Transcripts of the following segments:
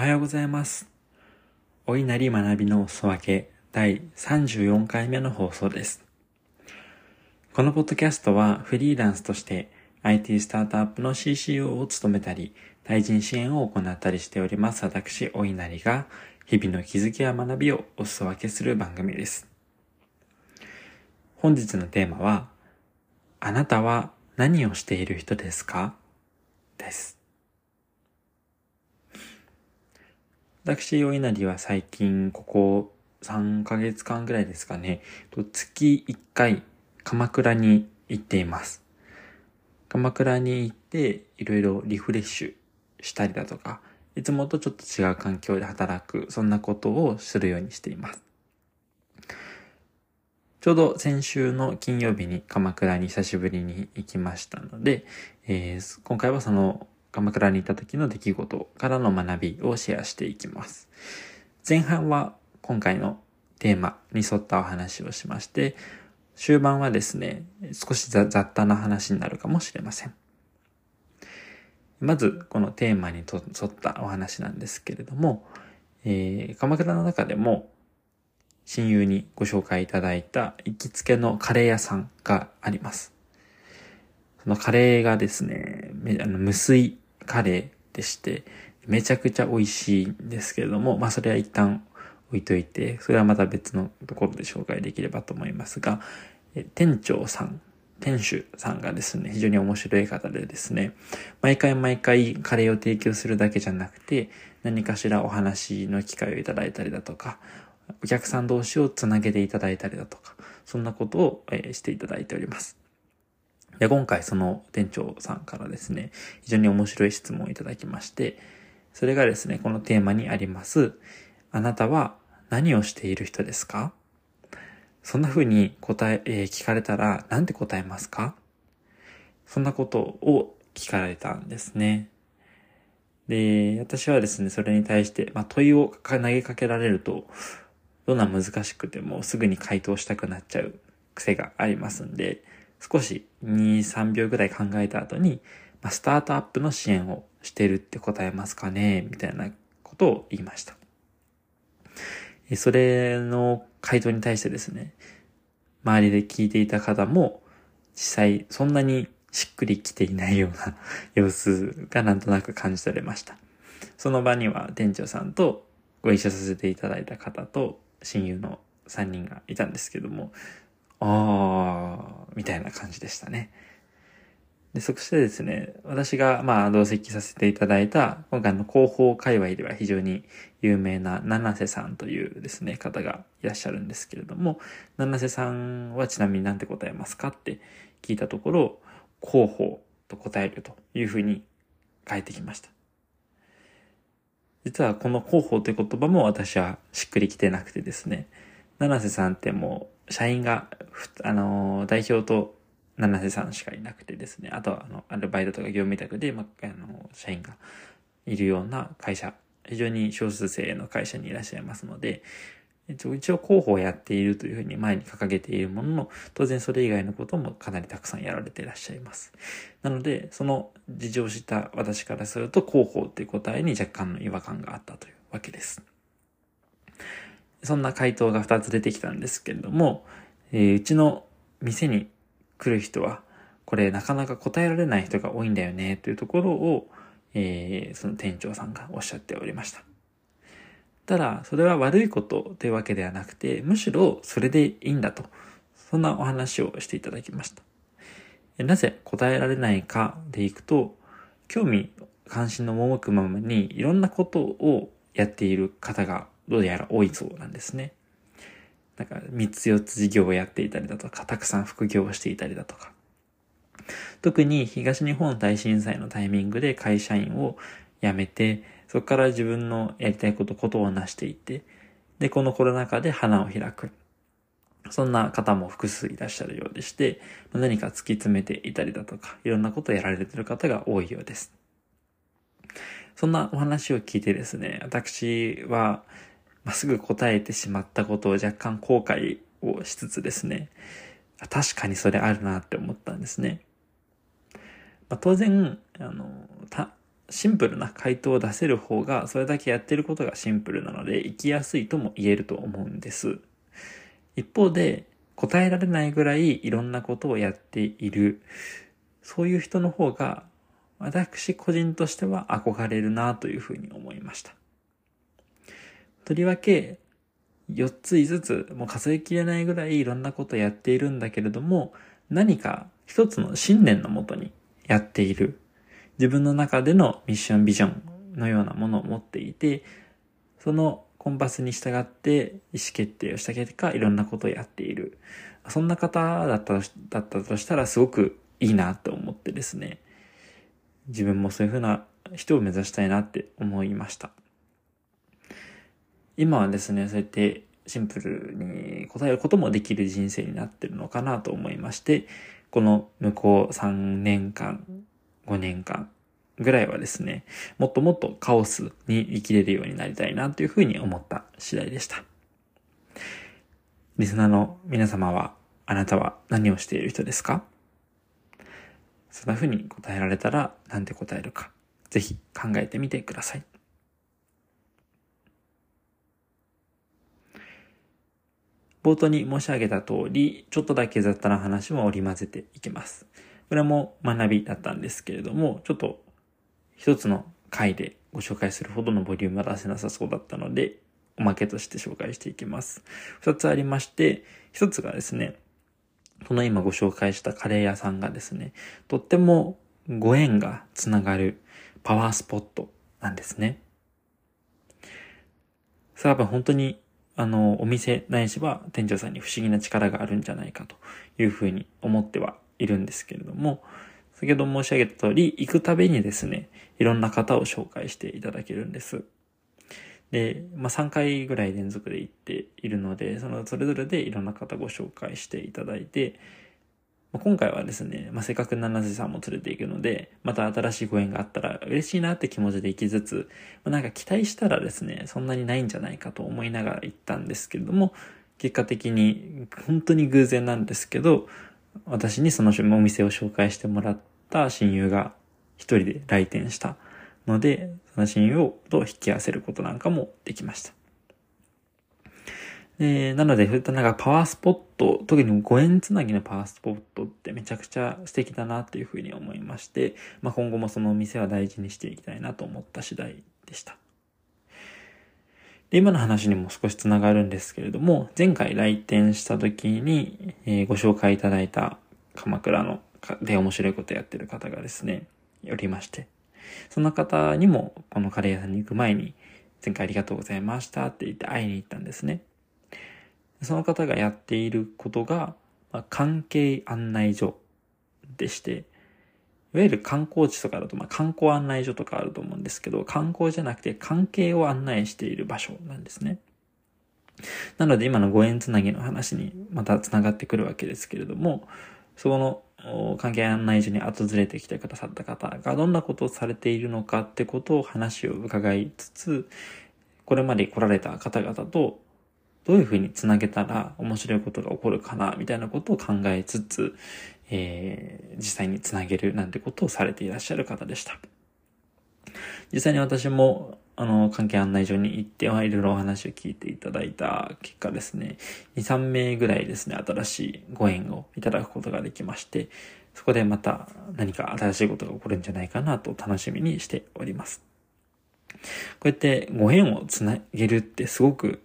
はようございます。お稲荷学びのお裾分け第34回目の放送です。このポッドキャストはフリーランスとして IT スタートアップの CCO を務めたり、対人支援を行ったりしております私、お稲荷が日々の気づきや学びをお裾分けする番組です。本日のテーマは、あなたは何をしている人ですか？です。私、お稲荷は最近、ここ3ヶ月間ぐらいですかね、月1回、鎌倉に行っています。鎌倉に行って、いろいろリフレッシュしたりだとか、いつもとちょっと違う環境で働く、そんなことをするようにしています。ちょうど先週の金曜日に鎌倉に久しぶりに行きましたので、えー今回はその鎌倉に行った時の出来事からの学びをシェアしていきます。前半は今回のテーマに沿ったお話をしまして、終盤はですね、少し雑多な話になるかもしれません。まず、このテーマに沿ったお話なんですけれども、えー鎌倉の中でも親友にご紹介いただいた行きつけのカレー屋さんがあります。そのカレーがですね、あの無水カレーでして、めちゃくちゃ美味しいんですけれども、まあそれは一旦置いといて、それはまた別のところで紹介できればと思いますが、店長さん、店主さんがですね、非常に面白い方でですね、毎回毎回カレーを提供するだけじゃなくて、何かしらお話の機会をいただいたりだとか、お客さん同士をつなげていただいたりだとか、そんなことを、えしていただいております。で、今回その店長さんからですね、非常に面白い質問をいただきまして、それがですね、このテーマにあります、あなたは何をしている人ですか？そんな風に答え、えー聞かれたら、なんて答えますか？そんなことを聞かれたんですね。で、私はですね、それに対して、まあ、問いを投げかけられると、どんな難しくてもすぐに回答したくなっちゃう癖がありますんで、少し2、3秒ぐらい考えた後に、まあ、スタートアップの支援をしてるって答えますかねみたいなことを言いました。それの回答に対してですね、周りで聞いていた方も、実際そんなにしっくりきていないような 様子がなんとなく感じ取れました。その場には店長さんとご一緒させていただいた方と親友の3人がいたんですけども、あー、みたいな感じでしたね。で、そしてですね、私がまあ同席させていただいた、今回の広報界隈では非常に有名な七瀬さんというですね、方がいらっしゃるんですけれども、七瀬さんはちなみに何て答えますかって聞いたところ、広報と答えるというふうに返ってきました。実はこの広報という言葉も私はしっくりきてなくてですね、七瀬さんってもう社員が、あの、代表と七瀬さんしかいなくてですね、あとはあの、アルバイトとか業務委託で、まあ、の、社員がいるような会社、非常に少数生の会社にいらっしゃいますので、一応一応広報をやっているというふうに前に掲げているものの、当然それ以外のこともかなりたくさんやられていらっしゃいます。なので、その事情を知った私からすると、広報っていう答えに若干の違和感があったというわけです。そんな回答が2つ出てきたんですけれども、えーうちの店に来る人は、これなかなか答えられない人が多いんだよね、というところを、えーその店長さんがおっしゃっておりました。ただ、それは悪いことというわけではなくて、むしろそれでいいんだと、そんなお話をしていただきました。なぜ答えられないかでいくと、興味関心の赴くままにいろんなことをやっている方がどうやら多いそうなんですね。なんか3つ4つ事業をやっていたりだとか、たくさん副業をしていたりだとか。特に東日本大震災のタイミングで会社員を辞めて、そこから自分のやりたいこと、ことを成していって、で、このコロナ禍で花を開く。そんな方も複数いらっしゃるようでして、何か突き詰めていたりだとか、いろんなことをやられている方が多いようです。そんなお話を聞いてですね、私は、まあ、すぐ答えてしまったことを若干後悔をしつつですね、確かにそれあるなって思ったんですね。まあ、当然、あの、た、シンプルな回答を出せる方が、それだけやってることがシンプルなので、生きやすいとも言えると思うんです。一方で、答えられないぐらいいろんなことをやっている、そういう人の方が、私個人としては憧れるなというふうに思いました。とりわけ、4つ5つ、もう数えきれないぐらいいろんなことやっているんだけれども、何か一つの信念のもとにやっている。自分の中でのミッションビジョンのようなものを持っていて、そのコンパスに従って意思決定をした結果、いろんなことをやっている。そんな方だっただったとしたらすごくいいなと思ってですね。自分もそういうふうな人を目指したいなって思いました。今はですね、そうやってシンプルに答えることもできる人生になってるのかなと思いまして、この向こう3年間、5年間ぐらいはですね、もっともっとカオスに生きれるようになりたいなというふうに思った次第でした。リスナーの皆様は、あなたは何をしている人ですか？そんな風に答えられたら何て答えるか、ぜひ考えてみてください。冒頭に申し上げた通り、ちょっとだけ雑多な話も織り交ぜていきます。これも学びだったんですけれども、ちょっと一つの回でご紹介するほどのボリュームは出せなさそうだったので、おまけとして紹介していきます。二つありまして、一つがですね、この今ご紹介したカレー屋さんがですね、とってもご縁がつながるパワースポットなんですね。さあ、多分本当にあの、お店ないしは店長さんに不思議な力があるんじゃないかというふうに思ってはいるんですけれども、先ほど申し上げた通り、行くたびにですね、いろんな方を紹介していただけるんです。で、まあ、3回ぐらい連続で行っているので、そのそれぞれでいろんな方ご紹介していただいて、今回はですね、まあ、せっかく七瀬さんも連れて行くので、また新しいご縁があったら嬉しいなって気持ちで行きつつ、まあ、なんか期待したらですね、そんなにないんじゃないかと思いながら行ったんですけれども、結果的に本当に偶然なんですけど、私にそのお店を紹介してもらった親友が一人で来店したので、その親友と引き合わせることなんかもできました。えー、なので、そういったなんかパワースポット、特にご縁つなぎのパワースポットってめちゃくちゃ素敵だなというふうに思いまして、まあ、今後もそのお店は大事にしていきたいなと思った次第でした。で今の話にも少しつながるんですけれども、前回来店した時に、えー、ご紹介いただいた鎌倉ので面白いことやってる方がですね、おりまして、その方にもこのカレー屋さんに行く前に、前回ありがとうございましたって言って会いに行ったんですね。その方がやっていることが、まあ、関係案内所でして、いわゆる観光地とかだと、まあ、観光案内所とかあると思うんですけど、観光じゃなくて関係を案内している場所なんですね。なので今のご縁つなぎの話にまた繋がってくるわけですけれども、そこの関係案内所に訪れてきてくださった方がどんなことをされているのかってことを話を伺いつつ、これまで来られた方々とどういうふうにつなげたら面白いことが起こるかな、みたいなことを考えつつ、えー、実際につなげるなんてことをされていらっしゃる方でした。実際に私も、あの、関係案内所に行ってはいろいろお話を聞いていただいた結果ですね、2、3名ぐらいですね、新しいご縁をいただくことができまして、そこでまた何か新しいことが起こるんじゃないかなと楽しみにしております。こうやってご縁をつなげるってすごく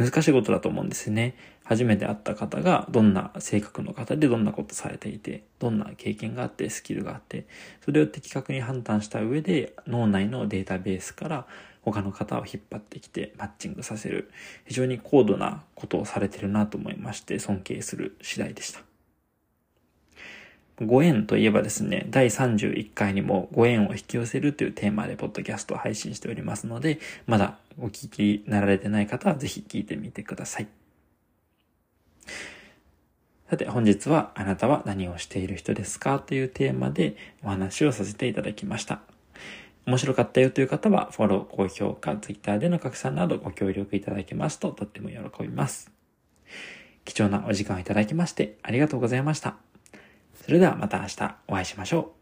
難しいことだと思うんですね。初めて会った方がどんな性格の方でどんなことされていて、どんな経験があってスキルがあって、それを的確に判断した上で脳内のデータベースから他の方を引っ張ってきてマッチングさせる、非常に高度なことをされてるなと思いまして尊敬する次第でした。ご縁といえばですね、第31回にもご縁を引き寄せるというテーマでポッドキャストを配信しておりますので、まだお聞きになられてない方はぜひ聞いてみてください。さて本日はあなたは何をしている人ですかというテーマでお話をさせていただきました。面白かったよという方はフォロー、高評価、Twitter での拡散などご協力いただけますととっても喜びます。貴重なお時間をいただきましてありがとうございました。それではまた明日お会いしましょう。